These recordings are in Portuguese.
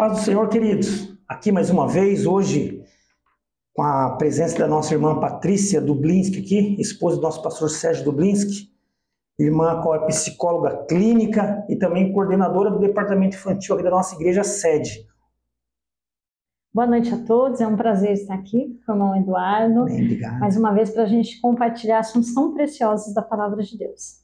paz do Senhor, queridos. Aqui mais uma vez, hoje, com a presença da nossa irmã Patrícia Dublinski aqui, esposa do nosso pastor Sérgio Dublinski, irmã qual é psicóloga clínica e também coordenadora do departamento infantil aqui da nossa igreja sede. Boa noite a todos, é um prazer estar aqui com o irmão Eduardo, Bem, obrigado. mais uma vez para a gente compartilhar assuntos tão preciosos da palavra de Deus.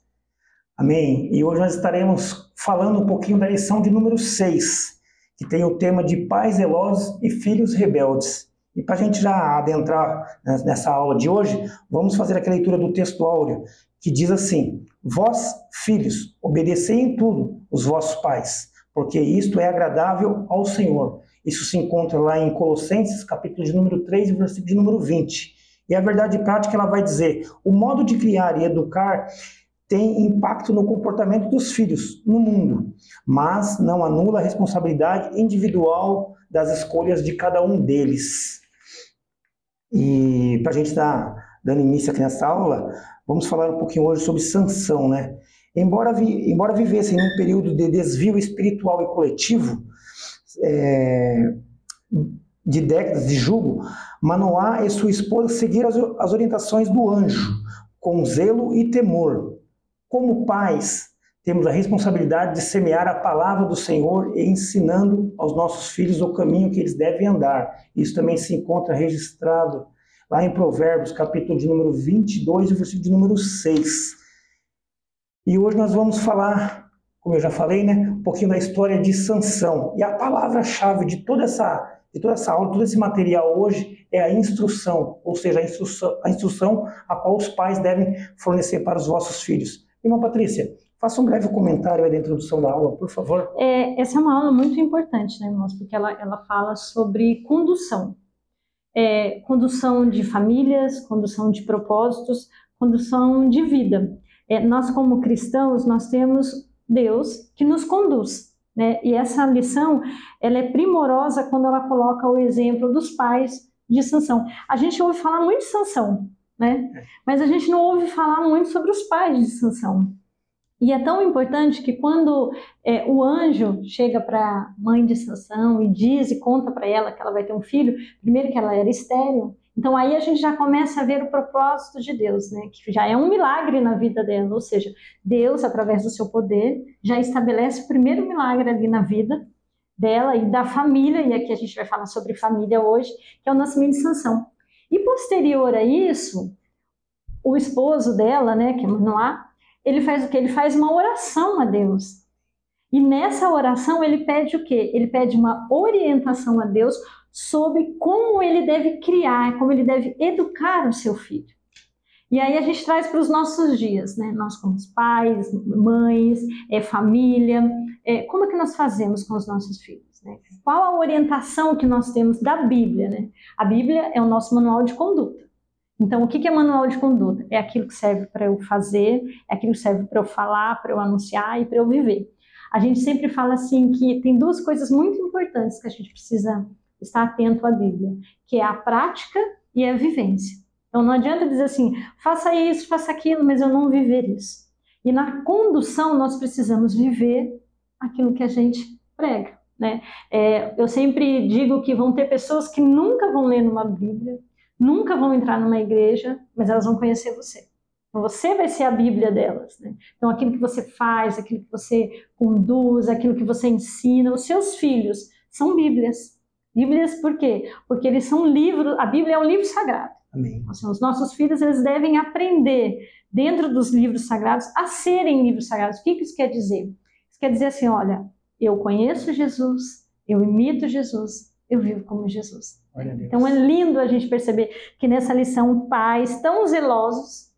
Amém. E hoje nós estaremos falando um pouquinho da lição de número 6, que tem o tema de pais zelosos e filhos rebeldes. E para a gente já adentrar nessa aula de hoje, vamos fazer aquela leitura do texto áureo, que diz assim: Vós, filhos, obedecei em tudo os vossos pais, porque isto é agradável ao Senhor. Isso se encontra lá em Colossenses, capítulo de número 3, versículo de número 20. E a verdade prática ela vai dizer: o modo de criar e educar tem impacto no comportamento dos filhos no mundo, mas não anula a responsabilidade individual das escolhas de cada um deles. E para a gente estar dando início aqui nessa aula, vamos falar um pouquinho hoje sobre Sansão, né? Embora, vi, embora vivessem num período de desvio espiritual e coletivo, é, de décadas de jugo, Manoá e sua esposa seguiram as, as orientações do anjo, com zelo e temor, como pais, temos a responsabilidade de semear a palavra do Senhor e ensinando aos nossos filhos o caminho que eles devem andar. Isso também se encontra registrado lá em Provérbios, capítulo de número 22, versículo de número 6. E hoje nós vamos falar, como eu já falei, né, um pouquinho da história de Sansão. E a palavra-chave de toda essa de toda essa aula, todo esse material hoje é a instrução, ou seja, a instrução, a instrução a qual os pais devem fornecer para os vossos filhos. Irmã Patrícia, faça um breve comentário aí da introdução da aula, por favor. É, essa é uma aula muito importante, né, irmãos? Porque ela, ela fala sobre condução. É, condução de famílias, condução de propósitos, condução de vida. É, nós, como cristãos, nós temos Deus que nos conduz. Né? E essa lição ela é primorosa quando ela coloca o exemplo dos pais de Sansão. A gente ouve falar muito de Sansão, né? Mas a gente não ouve falar muito sobre os pais de Sansão. E é tão importante que quando é, o anjo chega para a mãe de Sansão e diz e conta para ela que ela vai ter um filho, primeiro que ela era estéril, então aí a gente já começa a ver o propósito de Deus, né? Que já é um milagre na vida dela, ou seja, Deus através do seu poder já estabelece o primeiro milagre ali na vida dela e da família, e aqui a gente vai falar sobre família hoje, que é o nascimento de Sansão. E posterior a isso, o esposo dela, né, que é Manoá, ele faz o que? Ele faz uma oração a Deus. E nessa oração ele pede o quê? Ele pede uma orientação a Deus sobre como ele deve criar, como ele deve educar o seu filho. E aí a gente traz para os nossos dias, né? Nós como pais, mães, é, família, é, como é que nós fazemos com os nossos filhos? Né? Qual a orientação que nós temos da Bíblia? Né? A Bíblia é o nosso manual de conduta. Então, o que é manual de conduta? É aquilo que serve para eu fazer, é aquilo que serve para eu falar, para eu anunciar e para eu viver. A gente sempre fala assim que tem duas coisas muito importantes que a gente precisa estar atento à Bíblia, que é a prática e a vivência. Então, não adianta dizer assim, faça isso, faça aquilo, mas eu não viver isso. E na condução, nós precisamos viver aquilo que a gente prega. Né? É, eu sempre digo que vão ter pessoas que nunca vão ler numa Bíblia, nunca vão entrar numa igreja, mas elas vão conhecer você. Então, você vai ser a Bíblia delas. Né? Então, aquilo que você faz, aquilo que você conduz, aquilo que você ensina, os seus filhos são Bíblias. Bíblias por quê? Porque eles são livros, a Bíblia é um livro sagrado. Amém. Então, os nossos filhos eles devem aprender dentro dos livros sagrados a serem livros sagrados. O que isso quer dizer? Isso quer dizer assim, olha, eu conheço Jesus, eu imito Jesus, eu vivo como Jesus. Então é lindo a gente perceber que nessa lição pais tão zelosos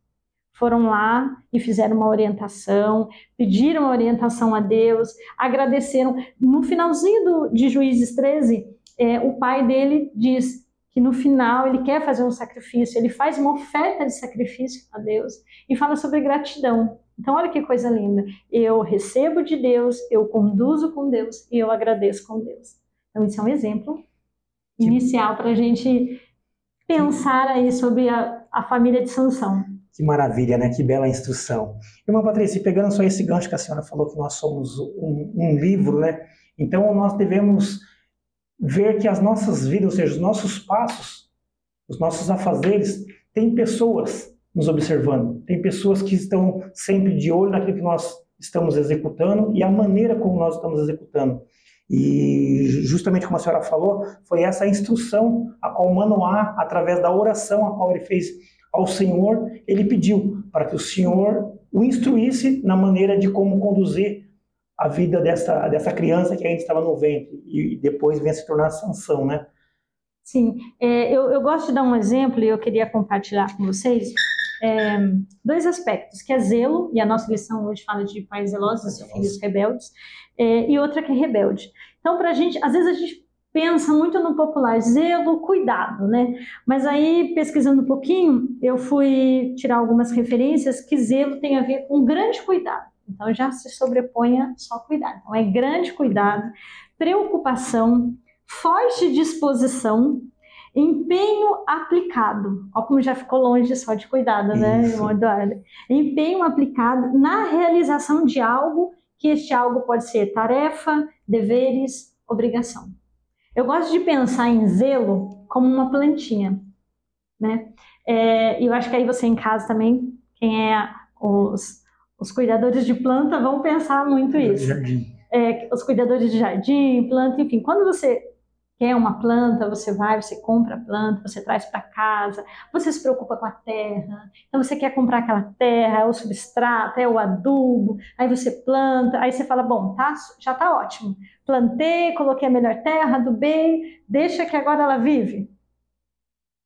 foram lá e fizeram uma orientação, pediram uma orientação a Deus, agradeceram. No finalzinho do, de Juízes 13, é, o pai dele diz que no final ele quer fazer um sacrifício, ele faz uma oferta de sacrifício a Deus e fala sobre gratidão. Então, olha que coisa linda. Eu recebo de Deus, eu conduzo com Deus e eu agradeço com Deus. Então, isso é um exemplo inicial para a gente pensar aí sobre a, a família de Sansão. Que maravilha, né? Que bela instrução. Irmã Patrícia, pegando só esse gancho que a senhora falou que nós somos um, um livro, né? Então, nós devemos ver que as nossas vidas, ou seja, os nossos passos, os nossos afazeres, tem pessoas nos observando, tem pessoas que estão sempre de olho naquilo que nós estamos executando e a maneira como nós estamos executando. E justamente como a senhora falou, foi essa instrução a qual Manoá, através da oração a qual ele fez ao Senhor, ele pediu para que o Senhor o instruísse na maneira de como conduzir a vida dessa, dessa criança que ainda estava no ventre e depois vem a se tornar sanção, né? Sim, é, eu, eu gosto de dar um exemplo e eu queria compartilhar com vocês é, dois aspectos, que é zelo, e a nossa lição hoje fala de pais zelosos e filhos rebeldes, é, e outra que é rebelde. Então, para a gente, às vezes a gente pensa muito no popular, zelo, cuidado, né? Mas aí, pesquisando um pouquinho, eu fui tirar algumas referências que zelo tem a ver com grande cuidado. Então já se sobrepõe a só cuidado. Então é grande cuidado, preocupação, forte disposição, empenho aplicado. Olha como já ficou longe só de cuidado, né, irmão Eduardo? Empenho aplicado na realização de algo, que este algo pode ser tarefa, deveres, obrigação. Eu gosto de pensar em zelo como uma plantinha, né? É, eu acho que aí você em casa também, quem é os os cuidadores de planta vão pensar muito isso. É, os cuidadores de jardim, planta, enfim, quando você quer uma planta, você vai, você compra a planta, você traz para casa, você se preocupa com a terra, então você quer comprar aquela terra, é o substrato, é o adubo, aí você planta, aí você fala, bom, tá, já tá ótimo, plantei, coloquei a melhor terra, adubei, deixa que agora ela vive.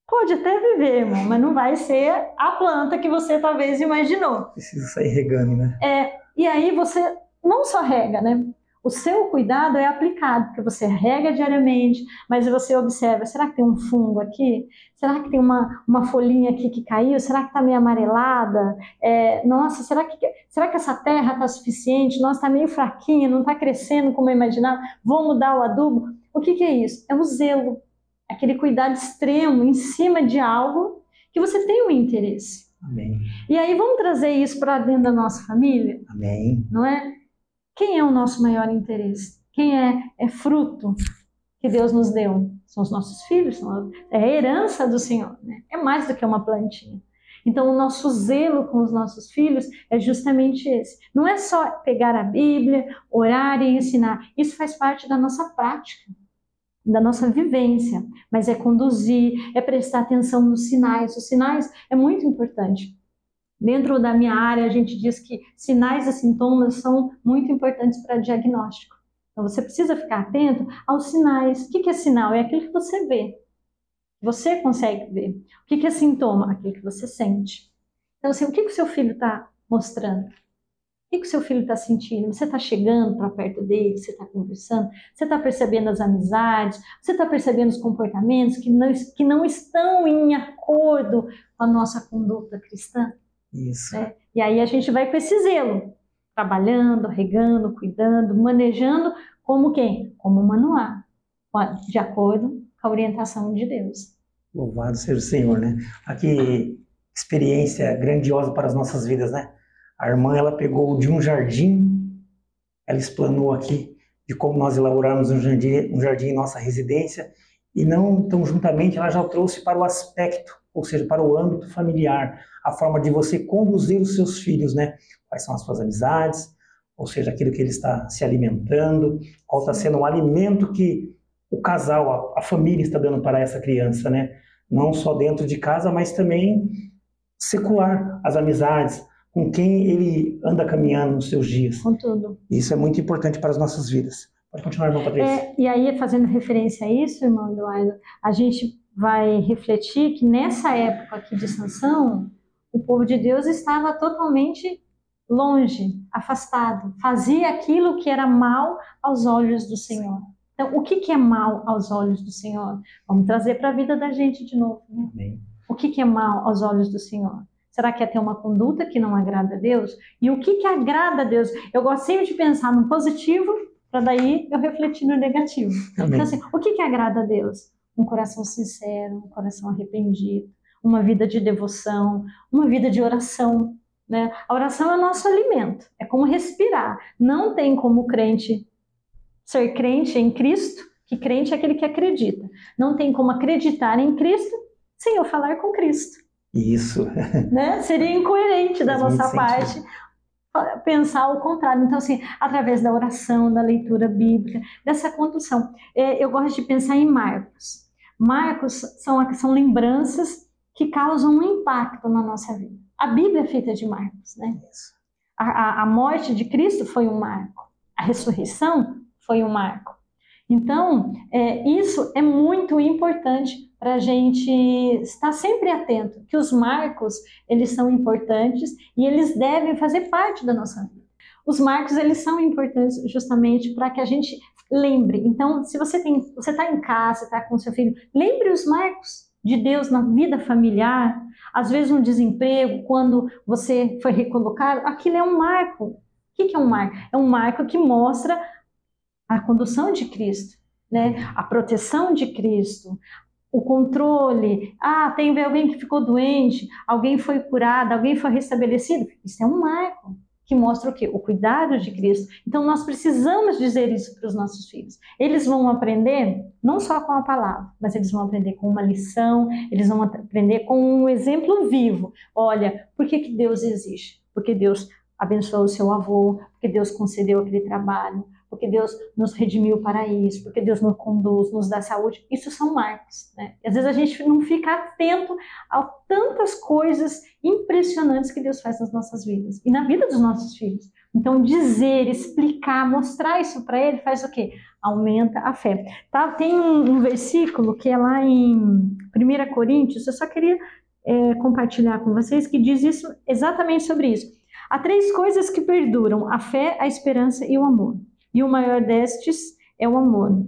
Pode até viver, irmão, mas não vai ser a planta que você talvez imaginou. Precisa sair regando, né? É, e aí você não só rega, né? O seu cuidado é aplicado, porque você rega diariamente, mas você observa, será que tem um fungo aqui? Será que tem uma, uma folhinha aqui que caiu? Será que está meio amarelada? É, nossa, será que, será que essa terra está suficiente? Nossa, está meio fraquinha, não está crescendo como eu imaginava. Vou mudar o adubo? O que, que é isso? É o zelo aquele cuidado extremo em cima de algo que você tem um interesse. Amém. E aí vamos trazer isso para dentro da nossa família? Amém. Não é? Quem é o nosso maior interesse? Quem é, é fruto que Deus nos deu? São os nossos filhos, é a herança do Senhor. Né? É mais do que uma plantinha. Então, o nosso zelo com os nossos filhos é justamente esse. Não é só pegar a Bíblia, orar e ensinar. Isso faz parte da nossa prática da nossa vivência, mas é conduzir, é prestar atenção nos sinais. Os sinais é muito importante. Dentro da minha área, a gente diz que sinais e sintomas são muito importantes para diagnóstico. Então, você precisa ficar atento aos sinais. O que é sinal? É aquilo que você vê. Você consegue ver. O que é sintoma? Aquilo que você sente. Então, assim, o que o seu filho está mostrando? O que o seu filho está sentindo? Você está chegando para perto dele, você está conversando, você está percebendo as amizades, você está percebendo os comportamentos que não, que não estão em acordo com a nossa conduta cristã? Isso. Né? E aí a gente vai com esse zelo, trabalhando, regando, cuidando, manejando, como quem? Como manual, de acordo com a orientação de Deus. Louvado seja o Senhor, né? Aqui, experiência grandiosa para as nossas vidas, né? A irmã ela pegou de um jardim, ela explanou aqui de como nós elaboramos um jardim, um jardim em nossa residência e não tão juntamente ela já trouxe para o aspecto, ou seja, para o âmbito familiar, a forma de você conduzir os seus filhos, né? Quais são as suas amizades, ou seja, aquilo que ele está se alimentando, qual está sendo o alimento que o casal, a, a família está dando para essa criança, né? Não só dentro de casa, mas também secular, as amizades, com quem ele anda caminhando nos seus dias. Com tudo. Isso é muito importante para as nossas vidas. Pode continuar, irmão Patrícia. É, e aí, fazendo referência a isso, irmão Eduardo, a gente vai refletir que nessa época aqui de sanção, o povo de Deus estava totalmente longe, afastado, fazia aquilo que era mal aos olhos do Senhor. Então, o que, que é mal aos olhos do Senhor? Vamos trazer para a vida da gente de novo. Né? O que, que é mal aos olhos do Senhor? Será que é ter uma conduta que não agrada a Deus? E o que, que agrada a Deus? Eu gosto sempre de pensar no positivo, para daí eu refletir no negativo. Amém. Então, assim, o que, que agrada a Deus? Um coração sincero, um coração arrependido, uma vida de devoção, uma vida de oração. Né? A oração é o nosso alimento, é como respirar. Não tem como crente ser crente em Cristo Que crente é aquele que acredita. Não tem como acreditar em Cristo sem eu falar com Cristo. Isso. Né? Seria incoerente da nossa parte pensar o contrário. Então, assim, através da oração, da leitura bíblica, dessa condução. É, eu gosto de pensar em Marcos. Marcos são, são lembranças que causam um impacto na nossa vida. A Bíblia é feita de marcos, né? A, a, a morte de Cristo foi um marco. A ressurreição foi um marco. Então, é, isso é muito importante para a gente estar sempre atento, que os marcos, eles são importantes e eles devem fazer parte da nossa vida. Os marcos, eles são importantes justamente para que a gente lembre. Então, se você tem, você está em casa, está com seu filho, lembre os marcos de Deus na vida familiar. Às vezes um desemprego, quando você foi recolocado, aquilo é um marco. O que é um marco? É um marco que mostra a condução de Cristo, né? a proteção de Cristo, o controle. Ah, tem alguém que ficou doente, alguém foi curado, alguém foi restabelecido. Isso é um marco que mostra o quê? O cuidado de Cristo. Então nós precisamos dizer isso para os nossos filhos. Eles vão aprender não só com a palavra, mas eles vão aprender com uma lição, eles vão aprender com um exemplo vivo. Olha, por que, que Deus existe? Porque Deus abençoou o seu avô, porque Deus concedeu aquele trabalho, porque Deus nos redimiu para isso, porque Deus nos conduz, nos dá saúde. Isso são marcos. Né? E às vezes a gente não fica atento a tantas coisas impressionantes que Deus faz nas nossas vidas e na vida dos nossos filhos. Então, dizer, explicar, mostrar isso para ele faz o quê? Aumenta a fé. Tá? Tem um, um versículo que é lá em 1 Coríntios, eu só queria é, compartilhar com vocês, que diz isso exatamente sobre isso. Há três coisas que perduram: a fé, a esperança e o amor. E o maior destes é o amor.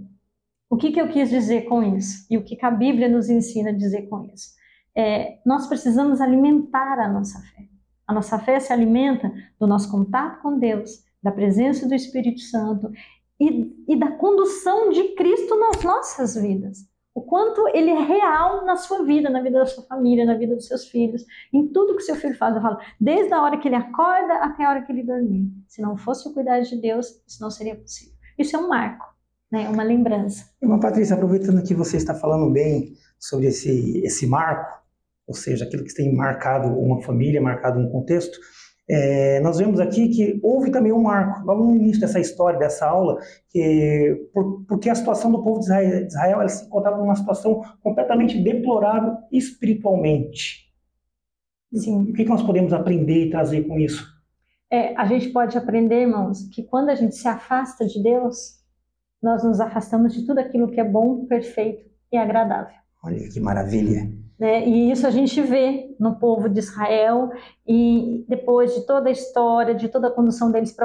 O que, que eu quis dizer com isso? E o que, que a Bíblia nos ensina a dizer com isso? É, nós precisamos alimentar a nossa fé. A nossa fé se alimenta do nosso contato com Deus, da presença do Espírito Santo e, e da condução de Cristo nas nossas vidas o quanto ele é real na sua vida, na vida da sua família, na vida dos seus filhos, em tudo que seu filho faz. Eu falo, desde a hora que ele acorda até a hora que ele dormir. Se não fosse o cuidado de Deus, isso não seria possível. Isso é um marco, né? uma lembrança. Irmã Patrícia, aproveitando que você está falando bem sobre esse, esse marco, ou seja, aquilo que tem marcado uma família, marcado um contexto, é, nós vemos aqui que houve também um marco, logo no início dessa história, dessa aula, que, por, porque a situação do povo de Israel, de Israel se encontrava numa situação completamente deplorável espiritualmente. Sim. O que nós podemos aprender e trazer com isso? É, a gente pode aprender, irmãos, que quando a gente se afasta de Deus, nós nos afastamos de tudo aquilo que é bom, perfeito e agradável. Olha que maravilha! Né? E isso a gente vê no povo de Israel e depois de toda a história, de toda a condução deles,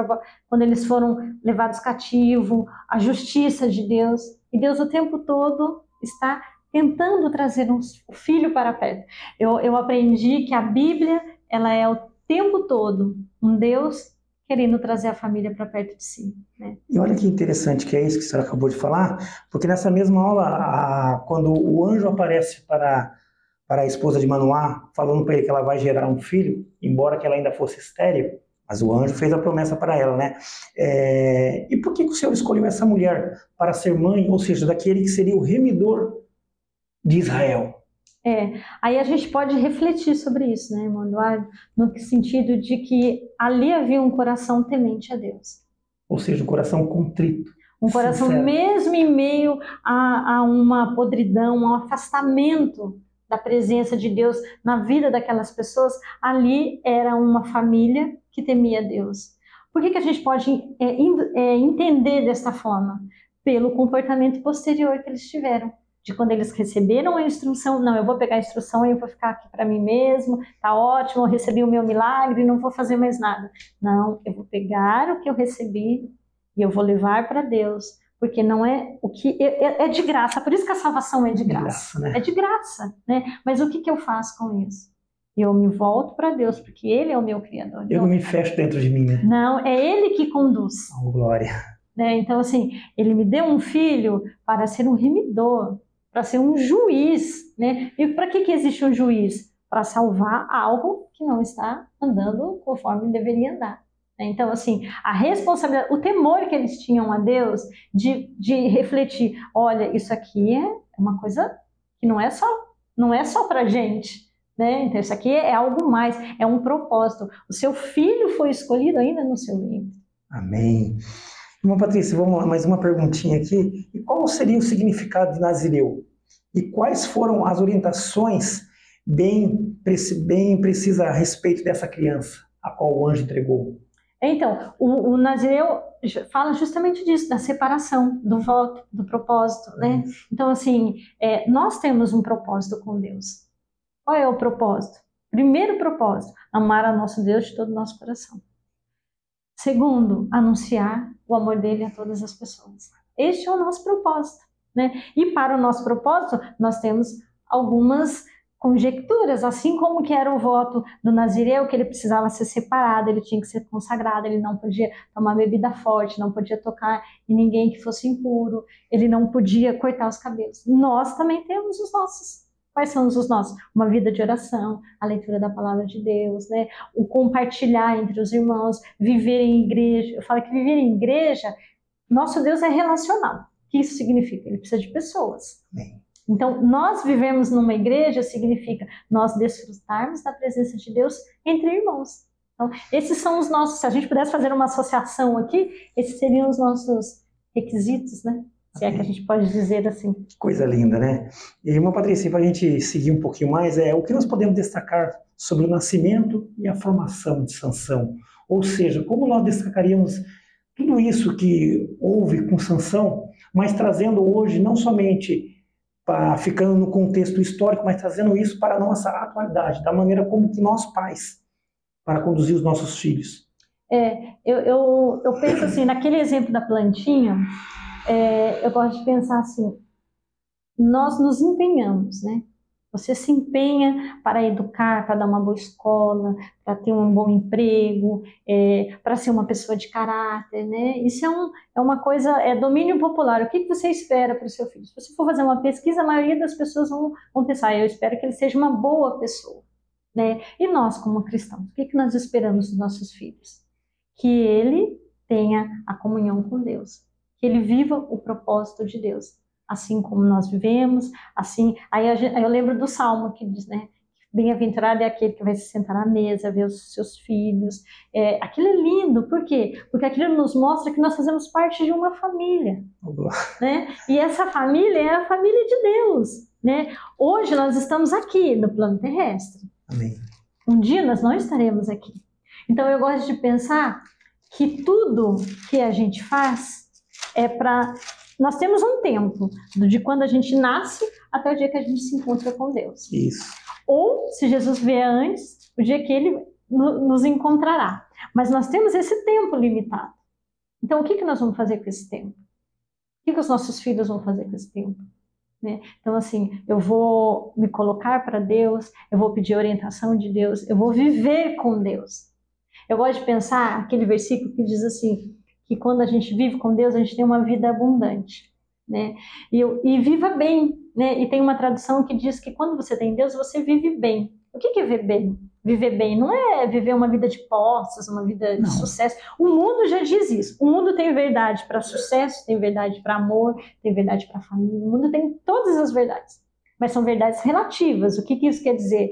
quando eles foram levados cativo, a justiça de Deus. E Deus o tempo todo está tentando trazer um filho para perto. Eu, eu aprendi que a Bíblia ela é o tempo todo um Deus querendo trazer a família para perto de si. Né? E olha que interessante que é isso que a senhora acabou de falar, porque nessa mesma aula, a, quando o anjo aparece para para a esposa de Manoá, falando para ele que ela vai gerar um filho, embora que ela ainda fosse estéril, mas o anjo fez a promessa para ela, né? É... E por que, que o Senhor escolheu essa mulher para ser mãe, ou seja, daquele que seria o remidor de Israel? É, aí a gente pode refletir sobre isso, né, irmão Eduardo? No sentido de que ali havia um coração temente a Deus. Ou seja, um coração contrito. Um coração, sincero. mesmo em meio a, a uma podridão, a um afastamento da presença de Deus na vida daquelas pessoas, ali era uma família que temia Deus. Por que, que a gente pode é, é, entender desta forma? Pelo comportamento posterior que eles tiveram. De quando eles receberam a instrução, não, eu vou pegar a instrução e eu vou ficar aqui para mim mesmo, tá ótimo, eu recebi o meu milagre, não vou fazer mais nada. Não, eu vou pegar o que eu recebi e eu vou levar para Deus porque não é o que é, é, é, de graça, por isso que a salvação é de graça, graça né? é de graça, né? Mas o que, que eu faço com isso? Eu me volto para Deus, porque Ele é o meu Criador. Eu não me fecho dentro de mim, né? Não, é Ele que conduz. Oh, glória. Né? Então, assim, Ele me deu um filho para ser um remidor, para ser um juiz, né? E para que, que existe um juiz? Para salvar algo que não está andando conforme deveria andar. Né? Então, assim, a responsabilidade, o temor que eles tinham a Deus de, de refletir, olha, isso aqui é uma coisa que não é só não é só para gente, né? Então isso aqui é algo mais, é um propósito. O seu filho foi escolhido ainda no seu ventre. Amém. Irmã Patrícia, vamos lá, mais uma perguntinha aqui. E qual seria o significado de Nazireu? E quais foram as orientações bem, bem precisas a respeito dessa criança, a qual o anjo entregou? Então, o, o Nazireu fala justamente disso, da separação, do voto, do propósito, né? Então, assim, é, nós temos um propósito com Deus. Qual é o propósito? Primeiro propósito, amar a nosso Deus de todo o nosso coração. Segundo, anunciar o amor dele a todas as pessoas. Este é o nosso propósito, né? E para o nosso propósito, nós temos algumas conjecturas, assim como que era o voto do Nazireu, que ele precisava ser separado, ele tinha que ser consagrado, ele não podia tomar bebida forte, não podia tocar em ninguém que fosse impuro, ele não podia cortar os cabelos. Nós também temos os nossos. Quais são os nossos? Uma vida de oração, a leitura da palavra de Deus, né? o compartilhar entre os irmãos, viver em igreja. Eu falo que viver em igreja, nosso Deus é relacional. O que isso significa? Ele precisa de pessoas. Amém. Então, nós vivemos numa igreja significa nós desfrutarmos da presença de Deus entre irmãos. Então, esses são os nossos, se a gente pudesse fazer uma associação aqui, esses seriam os nossos requisitos, né? Se é que a gente pode dizer assim. Coisa linda, né? E, irmã Patrícia, para a gente seguir um pouquinho mais, é o que nós podemos destacar sobre o nascimento e a formação de Sansão? Ou seja, como nós destacaríamos tudo isso que houve com Sansão, mas trazendo hoje não somente para, ficando no contexto histórico, mas trazendo isso para a nossa atualidade, da maneira como que nós pais, para conduzir os nossos filhos. É, eu, eu, eu penso assim, naquele exemplo da plantinha, é, eu gosto de pensar assim, nós nos empenhamos, né? Você se empenha para educar, para dar uma boa escola, para ter um bom emprego, é, para ser uma pessoa de caráter, né? Isso é, um, é uma coisa, é domínio popular. O que, que você espera para o seu filho? Se você for fazer uma pesquisa, a maioria das pessoas vão, vão pensar, eu espero que ele seja uma boa pessoa, né? E nós, como cristãos, o que, que nós esperamos dos nossos filhos? Que ele tenha a comunhão com Deus, que ele viva o propósito de Deus, assim como nós vivemos, assim. Aí eu lembro do Salmo que diz, né? Bem-aventurado é aquele que vai se sentar à mesa, ver os seus filhos. É, aquilo é lindo, por quê? Porque aquilo nos mostra que nós fazemos parte de uma família. Né? E essa família é a família de Deus. Né? Hoje nós estamos aqui no plano terrestre. Amém. Um dia nós não estaremos aqui. Então eu gosto de pensar que tudo que a gente faz é para nós temos um tempo de quando a gente nasce até o dia que a gente se encontra com Deus. Isso. Ou, se Jesus vier antes, o dia que ele nos encontrará. Mas nós temos esse tempo limitado. Então, o que, que nós vamos fazer com esse tempo? O que, que os nossos filhos vão fazer com esse tempo? Né? Então, assim, eu vou me colocar para Deus, eu vou pedir orientação de Deus, eu vou viver com Deus. Eu gosto de pensar aquele versículo que diz assim: que quando a gente vive com Deus, a gente tem uma vida abundante, né? E, e viva bem, né? E tem uma tradução que diz que quando você tem Deus, você vive bem. O que é viver bem? Viver bem não é viver uma vida de posses, uma vida de não. sucesso. O mundo já diz isso. O mundo tem verdade para sucesso, tem verdade para amor, tem verdade para família. O mundo tem todas as verdades, mas são verdades relativas. O que, que isso quer dizer?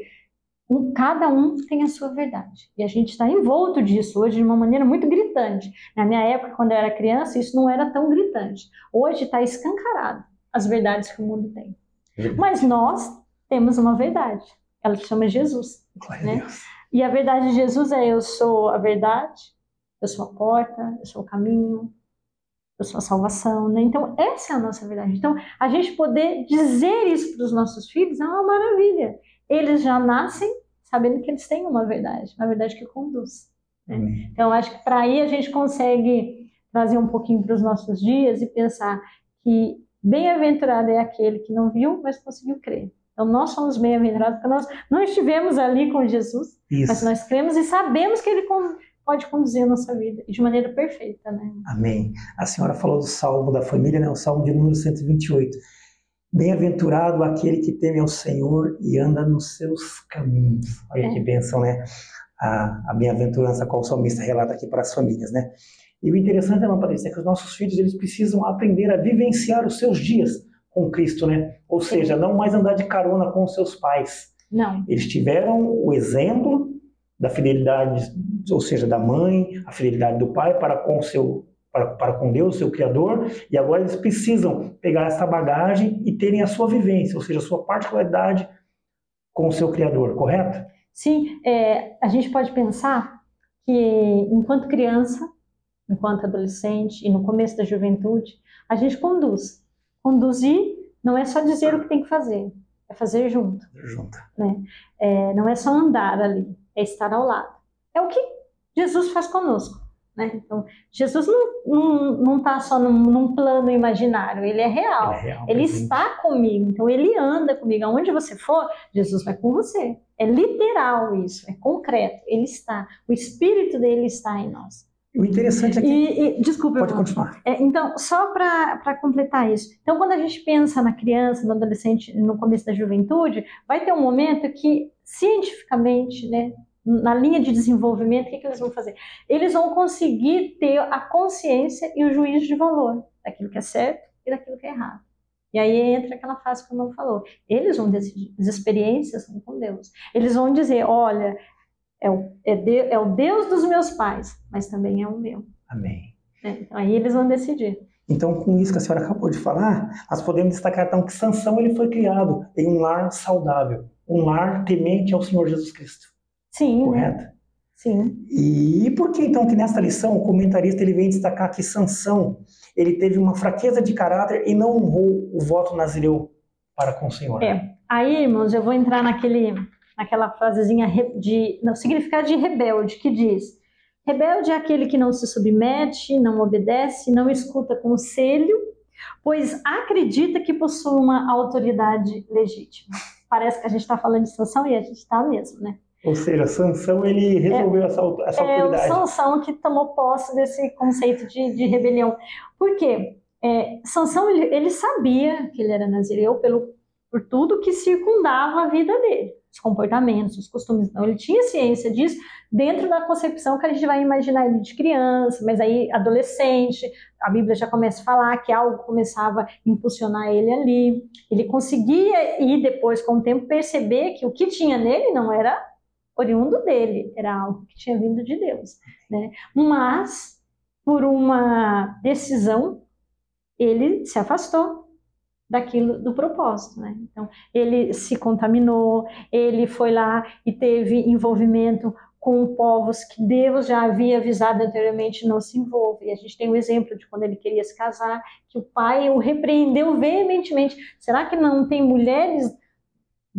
Um, cada um tem a sua verdade. E a gente está envolto disso hoje de uma maneira muito gritante. Na minha época, quando eu era criança, isso não era tão gritante. Hoje está escancarado as verdades que o mundo tem. Mas nós temos uma verdade. Ela se chama Jesus. Né? E a verdade de Jesus é: eu sou a verdade, eu sou a porta, eu sou o caminho, eu sou a salvação. Né? Então, essa é a nossa verdade. Então, a gente poder dizer isso para os nossos filhos é uma maravilha eles já nascem sabendo que eles têm uma verdade, uma verdade que conduz. Né? Então, acho que para aí a gente consegue trazer um pouquinho para os nossos dias e pensar que bem-aventurado é aquele que não viu, mas conseguiu crer. Então, nós somos bem-aventurados porque nós não estivemos ali com Jesus, Isso. mas nós cremos e sabemos que Ele pode conduzir a nossa vida de maneira perfeita. Né? Amém. A senhora falou do Salmo da família, né? o Salmo de número 128. Bem-aventurado aquele que teme ao Senhor e anda nos seus caminhos. Olha é. que bênção, né? a, a bem-aventurança qual o salmista relata aqui para as famílias, né? E o interessante, irmã Patrícia, é que os nossos filhos eles precisam aprender a vivenciar os seus dias com Cristo, né? Ou Sim. seja, não mais andar de carona com os seus pais. Não. Eles tiveram o exemplo da fidelidade, ou seja, da mãe, a fidelidade do pai para com o seu para, para com Deus, seu Criador, e agora eles precisam pegar essa bagagem e terem a sua vivência, ou seja, a sua particularidade com o seu Criador, correto? Sim, é, a gente pode pensar que enquanto criança, enquanto adolescente e no começo da juventude, a gente conduz. Conduzir não é só dizer o que tem que fazer, é fazer junto. Junto. Né? É, não é só andar ali, é estar ao lado. É o que Jesus faz conosco. Né? Então, Jesus não está só num, num, plano imaginário, ele é real. Ele, é real, ele está comigo, então ele anda comigo. Aonde você for, Jesus vai com você. É literal isso, é concreto. Ele está, o Espírito dele está em nós. O interessante é que. E, e, desculpa, Pode continuar. É, então, só para completar isso. Então, quando a gente pensa na criança, no adolescente, no começo da juventude, vai ter um momento que, cientificamente, né, na linha de desenvolvimento, o que, que eles vão fazer? Eles vão conseguir ter a consciência e o juízo de valor daquilo que é certo e daquilo que é errado. E aí entra aquela fase que o irmão falou. Eles vão decidir, as experiências são com Deus. Eles vão dizer: olha, é o, é, de, é o Deus dos meus pais, mas também é o meu. Amém. É, então, aí eles vão decidir. Então, com isso que a senhora acabou de falar, nós podemos destacar então que Sansão ele foi criado em um lar saudável, um lar temente ao Senhor Jesus Cristo. Sim. Correto? Sim. E por que então que nesta lição o comentarista ele vem destacar que Sansão ele teve uma fraqueza de caráter e não honrou o voto nazireu para com o Senhor? É. Aí, irmãos, eu vou entrar naquele, naquela frasezinha de no significado de rebelde que diz: rebelde é aquele que não se submete, não obedece, não escuta conselho, pois acredita que possui uma autoridade legítima. Parece que a gente está falando de Sansão e a gente está mesmo, né? Ou seja, Sansão ele resolveu é, essa, essa é autoridade. É o Sansão que tomou posse desse conceito de, de rebelião. Por quê? É, Sansão ele, ele, sabia que ele era nazireu pelo, por tudo que circundava a vida dele, os comportamentos, os costumes. Então ele tinha ciência disso dentro da concepção que a gente vai imaginar ele de criança, mas aí adolescente, a Bíblia já começa a falar que algo começava a impulsionar ele ali. Ele conseguia e depois com o tempo perceber que o que tinha nele não era oriundo dele, era algo que tinha vindo de Deus, né? Mas por uma decisão ele se afastou daquilo do propósito, né? Então ele se contaminou, ele foi lá e teve envolvimento com povos que Deus já havia avisado anteriormente não se envolve. E a gente tem o um exemplo de quando ele queria se casar, que o pai o repreendeu veementemente. Será que não tem mulheres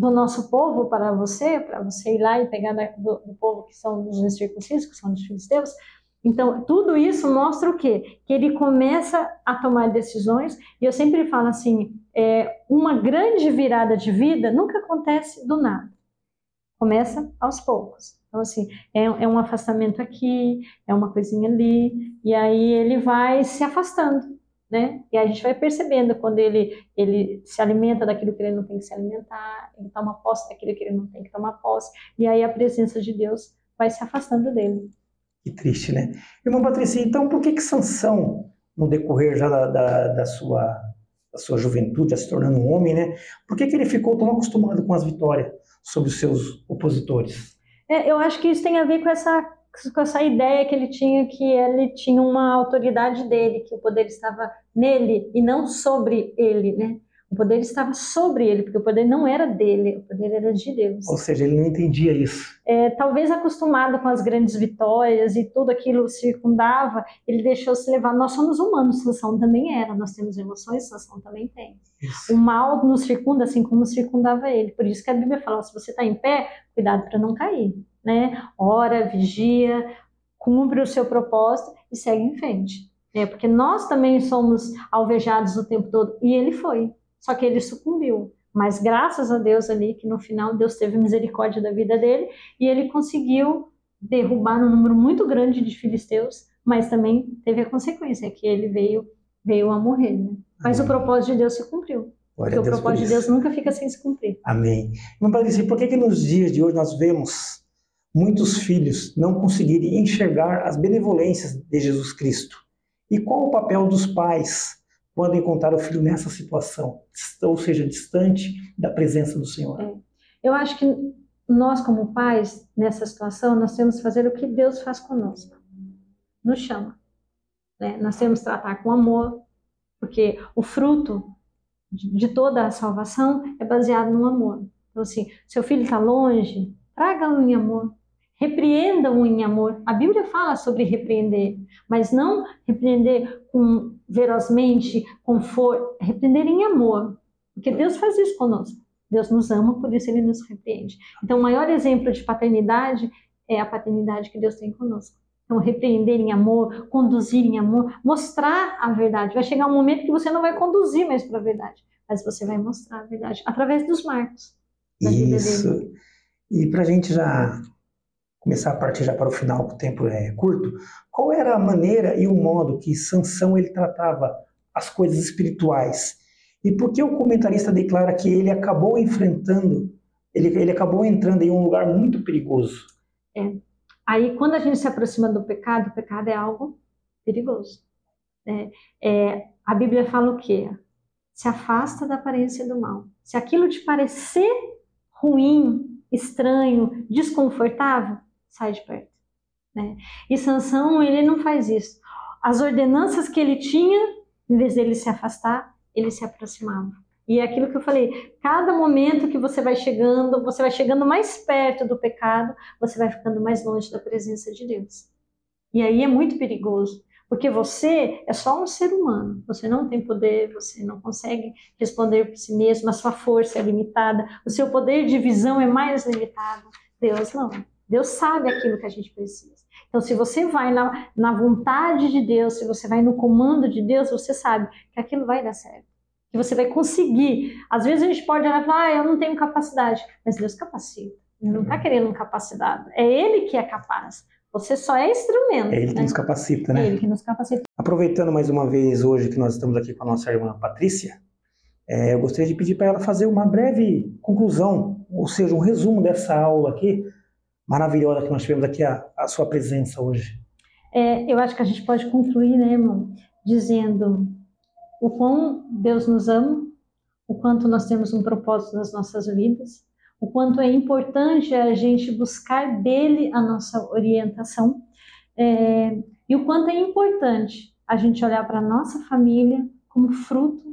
do nosso povo para você, para você ir lá e pegar do, do povo que são dos incircuncisos, que são dos filisteus. Então, tudo isso mostra o quê? Que ele começa a tomar decisões, e eu sempre falo assim, é, uma grande virada de vida nunca acontece do nada. Começa aos poucos. Então, assim, é, é um afastamento aqui, é uma coisinha ali, e aí ele vai se afastando né? E a gente vai percebendo quando ele, ele se alimenta daquilo que ele não tem que se alimentar, ele toma posse daquilo que ele não tem que tomar posse, e aí a presença de Deus vai se afastando dele. Que triste, né? Irmão Patrícia, então por que que Sansão, no decorrer já da, da, da sua, da sua juventude, já se tornando um homem, né? Por que que ele ficou tão acostumado com as vitórias sobre os seus opositores? É, eu acho que isso tem a ver com essa com essa ideia que ele tinha que ele tinha uma autoridade dele, que o poder estava nele e não sobre ele, né? O poder estava sobre ele, porque o poder não era dele, o poder era de Deus. Ou seja, ele não entendia isso. É, talvez acostumado com as grandes vitórias e tudo aquilo circundava, ele deixou se levar. Nós somos humanos, Sansão também era. Nós temos emoções, Sansão também tem. Isso. O mal nos circunda assim como circundava ele. Por isso que a Bíblia fala: se você está em pé, cuidado para não cair né? Ora, vigia, cumpre o seu propósito e segue em frente. Né? Porque nós também somos alvejados o tempo todo. E ele foi. Só que ele sucumbiu. Mas graças a Deus ali, que no final Deus teve misericórdia da vida dele e ele conseguiu derrubar um número muito grande de filisteus, mas também teve a consequência que ele veio veio a morrer. Né? Mas Amém. o propósito de Deus se cumpriu. Glória porque o propósito de Deus nunca fica sem se cumprir. Amém. Mas, Patrícia, por que, que nos dias de hoje nós vemos muitos filhos não conseguirem enxergar as benevolências de Jesus Cristo. E qual o papel dos pais quando encontrar o filho nessa situação, ou seja, distante da presença do Senhor? É. Eu acho que nós, como pais, nessa situação, nós temos que fazer o que Deus faz conosco. Nos chama. Né? Nós temos que tratar com amor, porque o fruto de toda a salvação é baseado no amor. Então, assim, seu filho está longe, traga-o em amor. Repreendam em amor. A Bíblia fala sobre repreender, mas não repreender com ferozmente, com for, repreender em amor. Porque Deus faz isso conosco. Deus nos ama, por isso ele nos repreende. Então, o maior exemplo de paternidade é a paternidade que Deus tem conosco. Então, repreender em amor, conduzir em amor, mostrar a verdade. Vai chegar um momento que você não vai conduzir mais para a verdade, mas você vai mostrar a verdade através dos marcos da vida Isso. E para a gente já começar a partir já para o final, que o tempo é curto, qual era a maneira e o modo que Sansão ele tratava as coisas espirituais? E por que o comentarista declara que ele acabou enfrentando, ele, ele acabou entrando em um lugar muito perigoso? É. Aí, quando a gente se aproxima do pecado, o pecado é algo perigoso. É, é, a Bíblia fala o quê? Se afasta da aparência do mal. Se aquilo te parecer ruim, estranho, desconfortável, sai de perto. Né? E Sansão, ele não faz isso. As ordenanças que ele tinha, em vez dele se afastar, ele se aproximava. E é aquilo que eu falei, cada momento que você vai chegando, você vai chegando mais perto do pecado, você vai ficando mais longe da presença de Deus. E aí é muito perigoso, porque você é só um ser humano, você não tem poder, você não consegue responder por si mesmo, a sua força é limitada, o seu poder de visão é mais limitado. Deus não. Deus sabe aquilo que a gente precisa. Então, se você vai na, na vontade de Deus, se você vai no comando de Deus, você sabe que aquilo vai dar certo que você vai conseguir. Às vezes a gente pode olhar e falar, ah, eu não tenho capacidade, mas Deus capacita. Ele não está uhum. querendo capacitado, é Ele que é capaz. Você só é instrumento. É Ele né? que nos capacita, né? É Ele que nos capacita. Aproveitando mais uma vez hoje que nós estamos aqui com a nossa irmã Patrícia, é, eu gostaria de pedir para ela fazer uma breve conclusão, ou seja, um resumo dessa aula aqui, maravilhosa que nós tivemos aqui, a, a sua presença hoje. É, eu acho que a gente pode concluir, né, irmão, dizendo o quão Deus nos ama, o quanto nós temos um propósito nas nossas vidas, o quanto é importante a gente buscar dele a nossa orientação é, e o quanto é importante a gente olhar para a nossa família como fruto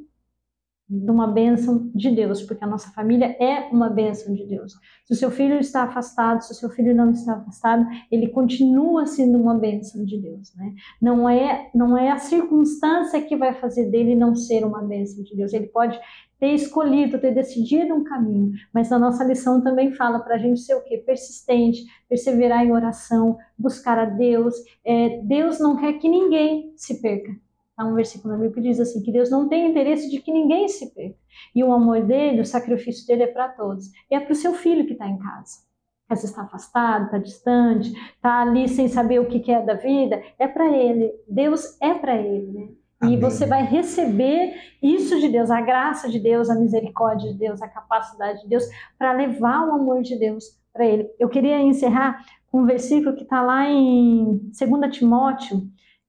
de uma bênção de Deus, porque a nossa família é uma bênção de Deus. Se o seu filho está afastado, se o seu filho não está afastado, ele continua sendo uma bênção de Deus, né? Não é, não é a circunstância que vai fazer dele não ser uma bênção de Deus. Ele pode ter escolhido, ter decidido um caminho, mas a nossa lição também fala para a gente ser o quê? Persistente, perseverar em oração, buscar a Deus. É, Deus não quer que ninguém se perca. Há um versículo na Bíblia que diz assim: que Deus não tem interesse de que ninguém se perca. E o amor dele, o sacrifício dele é para todos. E é para o seu filho que está em casa. Às vezes está afastado, está distante, está ali sem saber o que é da vida. É para ele. Deus é para ele. Né? E você vai receber isso de Deus, a graça de Deus, a misericórdia de Deus, a capacidade de Deus para levar o amor de Deus para ele. Eu queria encerrar com um versículo que está lá em 2 Timóteo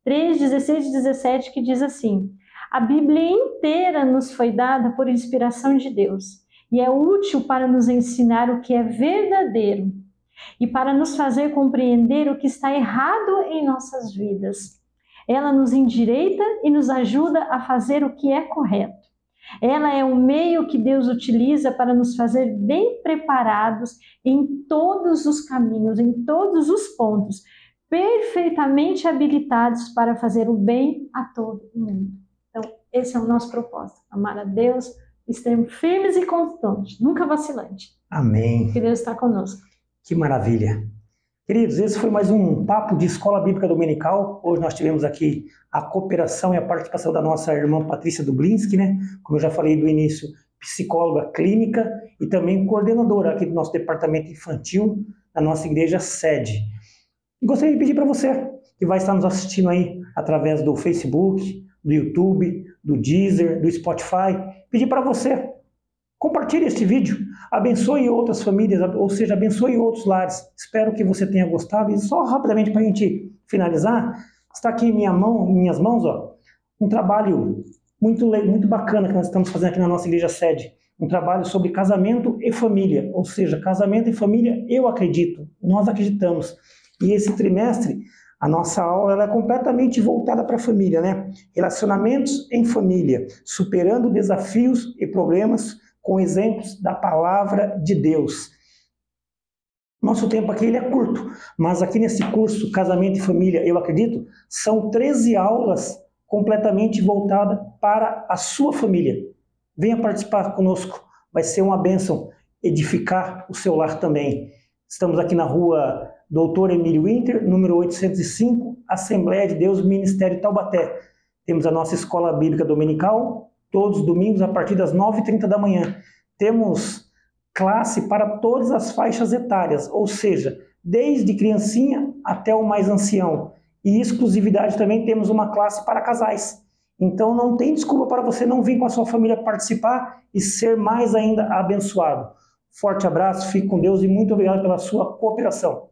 3, 16 e 17, que diz assim: A Bíblia inteira nos foi dada por inspiração de Deus e é útil para nos ensinar o que é verdadeiro e para nos fazer compreender o que está errado em nossas vidas. Ela nos endireita e nos ajuda a fazer o que é correto. Ela é o meio que Deus utiliza para nos fazer bem preparados em todos os caminhos, em todos os pontos, perfeitamente habilitados para fazer o bem a todo mundo. Então, esse é o nosso propósito: amar a Deus, estarmos firmes e constantes, nunca vacilante. Amém. Que Deus está conosco. Que maravilha. Queridos, esse foi mais um papo de Escola Bíblica Dominical. Hoje nós tivemos aqui a cooperação e a participação da nossa irmã Patrícia Dublinski, né? Como eu já falei do início, psicóloga clínica e também coordenadora aqui do nosso departamento infantil da nossa igreja sede. Gostaria de pedir para você que vai estar nos assistindo aí através do Facebook, do YouTube, do Deezer, do Spotify, pedir para você Compartilhe este vídeo, abençoe outras famílias, ou seja, abençoe outros lares. Espero que você tenha gostado. E só rapidamente para a gente finalizar, está aqui em minha mão, em minhas mãos, ó, um trabalho muito, muito bacana que nós estamos fazendo aqui na nossa igreja sede. Um trabalho sobre casamento e família, ou seja, casamento e família, eu acredito, nós acreditamos. E esse trimestre, a nossa aula é completamente voltada para a família, né? Relacionamentos em família, superando desafios e problemas com exemplos da palavra de Deus. Nosso tempo aqui ele é curto, mas aqui nesse curso Casamento e Família, eu acredito, são 13 aulas completamente voltadas para a sua família. Venha participar conosco, vai ser uma bênção edificar o seu lar também. Estamos aqui na rua Doutor Emílio Winter, número 805, Assembleia de Deus, Ministério Taubaté. Temos a nossa escola bíblica dominical, todos os domingos a partir das 9h30 da manhã. Temos classe para todas as faixas etárias, ou seja, desde criancinha até o mais ancião. E exclusividade também temos uma classe para casais. Então não tem desculpa para você não vir com a sua família participar e ser mais ainda abençoado. Forte abraço, fique com Deus e muito obrigado pela sua cooperação.